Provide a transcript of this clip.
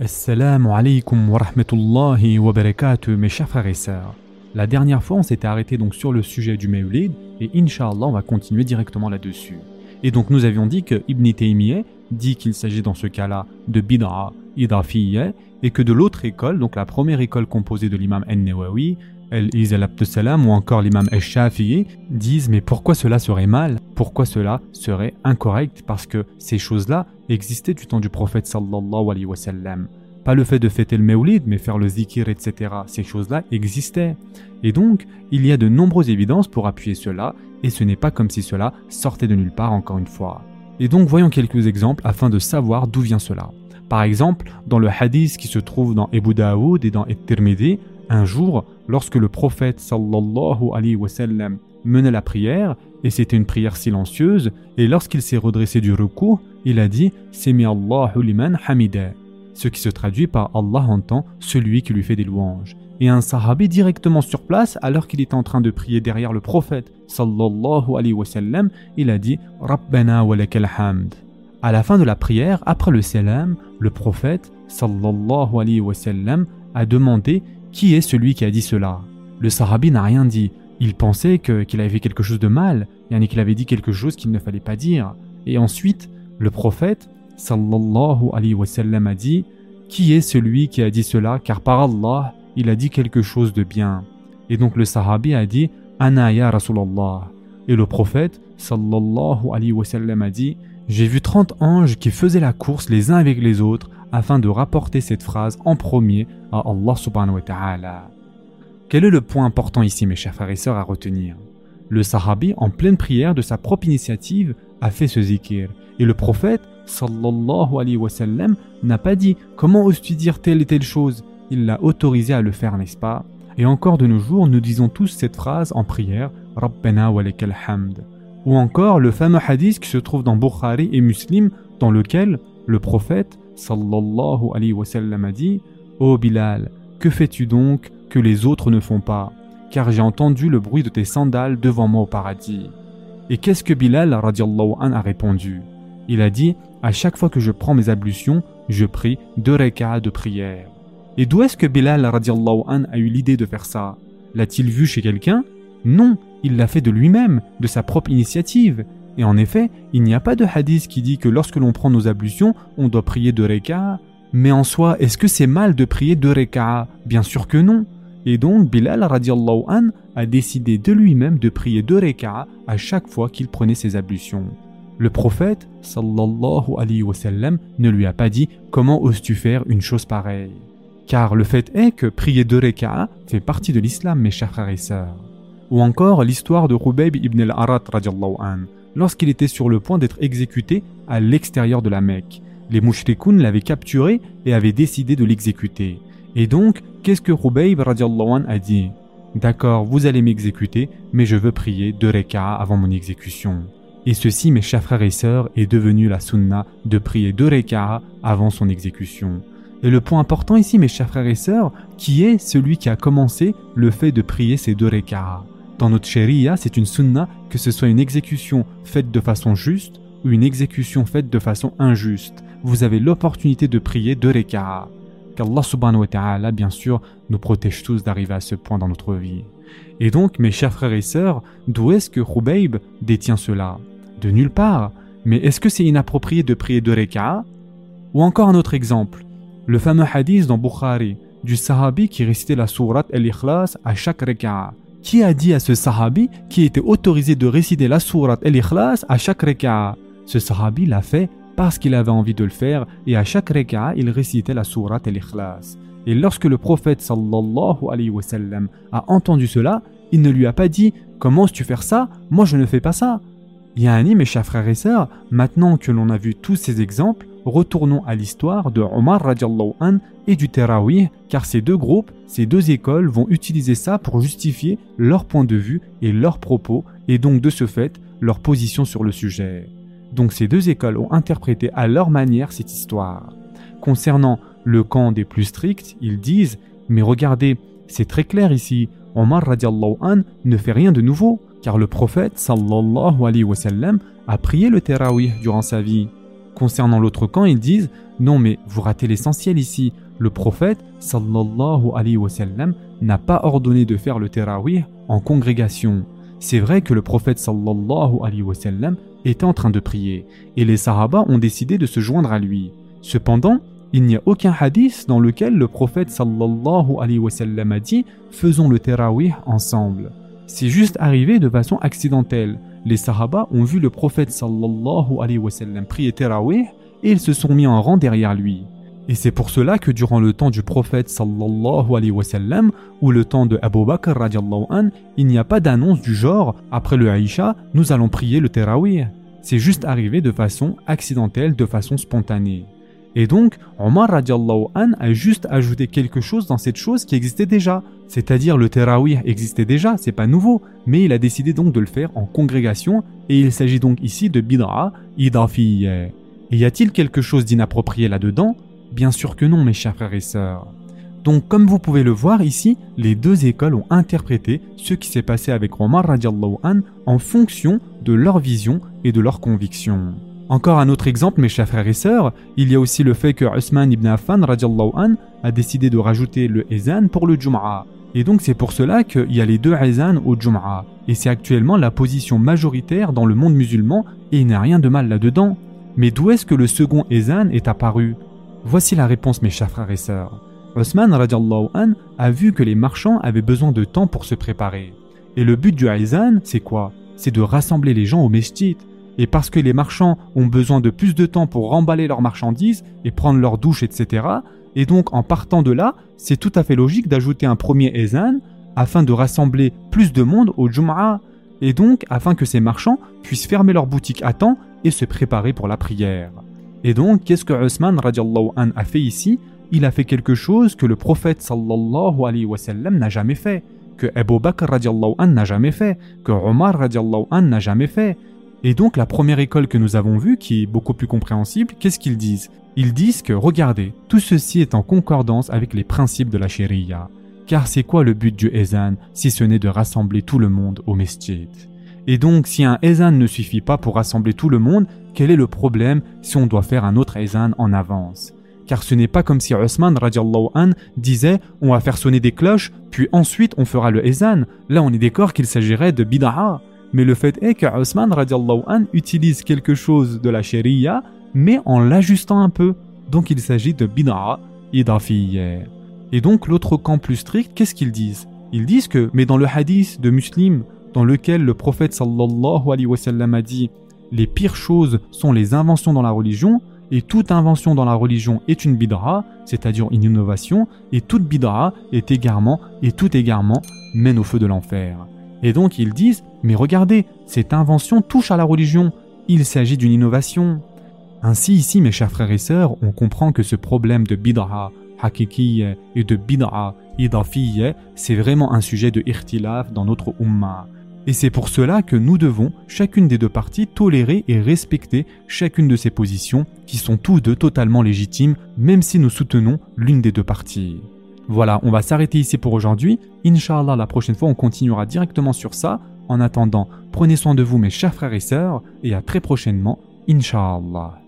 Assalamu alaikum wa rahmatullahi wa barakatuh, mes chers frères et sœurs. La dernière fois, on s'était arrêté donc sur le sujet du Mawlid et Inch'Allah, on va continuer directement là-dessus. Et donc, nous avions dit que Ibn Taymiyyah dit qu'il s'agit dans ce cas-là de bid'a idafiyya et que de l'autre école, donc la première école composée de l'imam An-Nawawi, Salam ou encore l'imam Al-Shafi'i disent mais pourquoi cela serait mal? Pourquoi cela serait incorrect? Parce que ces choses-là existaient du temps du prophète sallallahu alayhi wa. Pas le fait de fêter le Mawlid, mais faire le zikir, etc. Ces choses-là existaient. Et donc, il y a de nombreuses évidences pour appuyer cela, et ce n'est pas comme si cela sortait de nulle part encore une fois. Et donc, voyons quelques exemples afin de savoir d'où vient cela. Par exemple, dans le hadith qui se trouve dans Ebu Daoud et dans Et-Tirmidhi, un jour, lorsque le prophète sallallahu alayhi wa menait la prière, et c'était une prière silencieuse, et lorsqu'il s'est redressé du recours, il a dit Semi Allahu liman ce qui se traduit par Allah entend celui qui lui fait des louanges. Et un sahabi directement sur place, alors qu'il était en train de prier derrière le prophète sallallahu alayhi wa il a dit Rabbana wa hamd. À la fin de la prière, après le salam, le prophète sallallahu alayhi wa a demandé qui est celui qui a dit cela? Le Sahabi n'a rien dit. Il pensait qu'il avait fait quelque chose de mal, et qu'il avait dit quelque chose qu'il ne fallait pas dire. Et ensuite, le prophète, sallallahu alayhi wa sallam, a dit Qui est celui qui a dit cela? Car par Allah, il a dit quelque chose de bien. Et donc le Sahabi a dit Ana ya Rasulallah. Et le prophète, sallallahu alayhi wa sallam, a dit J'ai vu 30 anges qui faisaient la course les uns avec les autres afin de rapporter cette phrase en premier à Allah subhanahu wa ta'ala. Quel est le point important ici, mes chers frères et sœurs, à retenir? Le Sahabi, en pleine prière de sa propre initiative, a fait ce zikir. Et le prophète, sallallahu alayhi wa sallam, n'a pas dit comment oses-tu dire telle et telle chose? Il l'a autorisé à le faire, n'est-ce pas? Et encore de nos jours, nous disons tous cette phrase en prière, Rabbana wa hamd. Ou encore le fameux hadith qui se trouve dans Bukhari et Muslim, dans lequel le prophète, sallallahu alayhi wa a dit Ô Bilal, que fais-tu donc que les autres ne font pas? Car j'ai entendu le bruit de tes sandales devant moi au paradis. Et qu'est-ce que Bilal an a répondu? Il a dit À chaque fois que je prends mes ablutions, je prie deux rekas de prière. Et d'où est-ce que Bilal an a eu l'idée de faire ça? L'a-t-il vu chez quelqu'un? Non, il l'a fait de lui-même, de sa propre initiative. Et en effet, il n'y a pas de hadith qui dit que lorsque l'on prend nos ablutions, on doit prier deux rekas. Mais en soi, est-ce que c'est mal de prier deux rekas Bien sûr que non. Et donc Bilal radiallahu an a décidé de lui-même de prier deux rekas à chaque fois qu'il prenait ses ablutions. Le prophète sallallahu alayhi wa sallam ne lui a pas dit comment oses-tu faire une chose pareille? Car le fait est que prier deux rekas fait partie de l'islam mes chers frères et sœurs. Ou encore l'histoire de Rubayb ibn al-Arat radiallahu an lorsqu'il était sur le point d'être exécuté à l'extérieur de la Mecque. Les mouchrikoun l'avaient capturé et avaient décidé de l'exécuter. Et donc, qu'est-ce que Rubayb an a dit? D'accord, vous allez m'exécuter, mais je veux prier deux rekas avant mon exécution. Et ceci, mes chers frères et sœurs, est devenu la sunna de prier deux rekas avant son exécution. Et le point important ici, mes chers frères et sœurs, qui est celui qui a commencé le fait de prier ces deux rekas dans notre sharia, c'est une sunna que ce soit une exécution faite de façon juste ou une exécution faite de façon injuste. Vous avez l'opportunité de prier deux reka'a. Qu'Allah subhanahu wa ta'ala, bien sûr, nous protège tous d'arriver à ce point dans notre vie. Et donc, mes chers frères et sœurs, d'où est-ce que Rubayb détient cela? De nulle part. Mais est-ce que c'est inapproprié de prier deux reka'a Ou encore un autre exemple, le fameux hadith dans Bukhari du sahabi qui récitait la sourate Al-Ikhlas à chaque reka'a qui a dit à ce sahabi qui était autorisé de réciter la sourate et l'ikhlas à chaque reka'a Ce sahabi l'a fait parce qu'il avait envie de le faire et à chaque reka'a il récitait la sourate et l'ikhlas. Et lorsque le prophète sallallahu alayhi wa sallam a entendu cela, il ne lui a pas dit Comment tu faire ça? Moi je ne fais pas ça. Yani, mes chers frères et sœurs, maintenant que l'on a vu tous ces exemples, retournons à l'histoire de Omar radiallahu an et du Terawih, car ces deux groupes, ces deux écoles vont utiliser ça pour justifier leur point de vue et leurs propos, et donc de ce fait, leur position sur le sujet. Donc ces deux écoles ont interprété à leur manière cette histoire. Concernant le camp des plus stricts, ils disent Mais regardez, c'est très clair ici, Omar radiallahu an ne fait rien de nouveau car le prophète sallallahu a prié le Terawih durant sa vie. Concernant l'autre camp, ils disent non mais vous ratez l'essentiel ici. Le prophète sallallahu n'a pas ordonné de faire le tarawih en congrégation. C'est vrai que le prophète sallallahu était en train de prier et les sahaba ont décidé de se joindre à lui. Cependant, il n'y a aucun hadith dans lequel le prophète sallallahu alayhi wa sallam a dit faisons le tarawih ensemble. C'est juste arrivé de façon accidentelle. Les sahaba ont vu le prophète sallallahu prier tarawih et ils se sont mis en rang derrière lui. Et c'est pour cela que durant le temps du prophète sallallahu alayhi wa sallam ou le temps de Abu Bakr radiallahu an, il n'y a pas d'annonce du genre après le Aïcha, nous allons prier le Tarawih. C'est juste arrivé de façon accidentelle, de façon spontanée. Et donc, Omar radiallahu an a juste ajouté quelque chose dans cette chose qui existait déjà. C'est-à-dire le Tarawih existait déjà, c'est pas nouveau, mais il a décidé donc de le faire en congrégation et il s'agit donc ici de bid'a idafiyya. Et y a-t-il quelque chose d'inapproprié là-dedans? Bien sûr que non, mes chers frères et sœurs. Donc, comme vous pouvez le voir ici, les deux écoles ont interprété ce qui s'est passé avec Omar radiallahu an en fonction de leur vision et de leur conviction. Encore un autre exemple, mes chers frères et sœurs, il y a aussi le fait que Usman ibn Affan an a décidé de rajouter le ezan pour le Jum'a. Et donc c'est pour cela qu'il y a les deux ezan au Jum'a. Et c'est actuellement la position majoritaire dans le monde musulman et il n'y a rien de mal là-dedans. Mais d'où est-ce que le second ezan est apparu? Voici la réponse mes chers frères et sœurs. Osman an a vu que les marchands avaient besoin de temps pour se préparer. Et le but du Aizan, c'est quoi? C'est de rassembler les gens au mesjid. Et parce que les marchands ont besoin de plus de temps pour remballer leurs marchandises et prendre leur douche, etc. Et donc en partant de là, c'est tout à fait logique d'ajouter un premier Aizan afin de rassembler plus de monde au Jum'a. Et donc afin que ces marchands puissent fermer leur boutique à temps et se préparer pour la prière. Et donc, qu'est-ce que Osman an a fait ici? Il a fait quelque chose que le prophète sallallahu alayhi wa sallam n'a jamais fait, que Abu Bakr an n'a jamais fait, que Omar n'a jamais fait. Et donc la première école que nous avons vue, qui est beaucoup plus compréhensible, qu'est-ce qu'ils disent? Ils disent que, regardez, tout ceci est en concordance avec les principes de la sharia. Car c'est quoi le but du ezan si ce n'est de rassembler tout le monde au mesjid? Et donc si un ezan ne suffit pas pour rassembler tout le monde, quel est le problème si on doit faire un autre ezan en avance? Car ce n'est pas comme si Osman an disait on va faire sonner des cloches, puis ensuite on fera le ezan. Là on est d'accord qu'il s'agirait de bid'a. Mais le fait est que Osman an utilise quelque chose de la sharia, mais en l'ajustant un peu. Donc il s'agit de bid'a idafiyya. Et donc l'autre camp plus strict, qu'est-ce qu'ils disent? Ils disent que, mais dans le hadith de Muslim, dans lequel le prophète sallallahu alayhi wa sallam a dit les pires choses sont les inventions dans la religion, et toute invention dans la religion est une bidra, c'est-à-dire une innovation, et toute bidra est égarement, et tout égarement mène au feu de l'enfer. Et donc ils disent, mais regardez, cette invention touche à la religion, il s'agit d'une innovation. Ainsi ici, mes chers frères et sœurs, on comprend que ce problème de bidra, hakiki et de bidra, idafiyya, c'est vraiment un sujet de irtilaf dans notre ummah. Et c'est pour cela que nous devons, chacune des deux parties, tolérer et respecter chacune de ces positions, qui sont tous deux totalement légitimes, même si nous soutenons l'une des deux parties. Voilà, on va s'arrêter ici pour aujourd'hui. Inch'Allah, la prochaine fois, on continuera directement sur ça. En attendant, prenez soin de vous, mes chers frères et sœurs, et à très prochainement, Inch'Allah.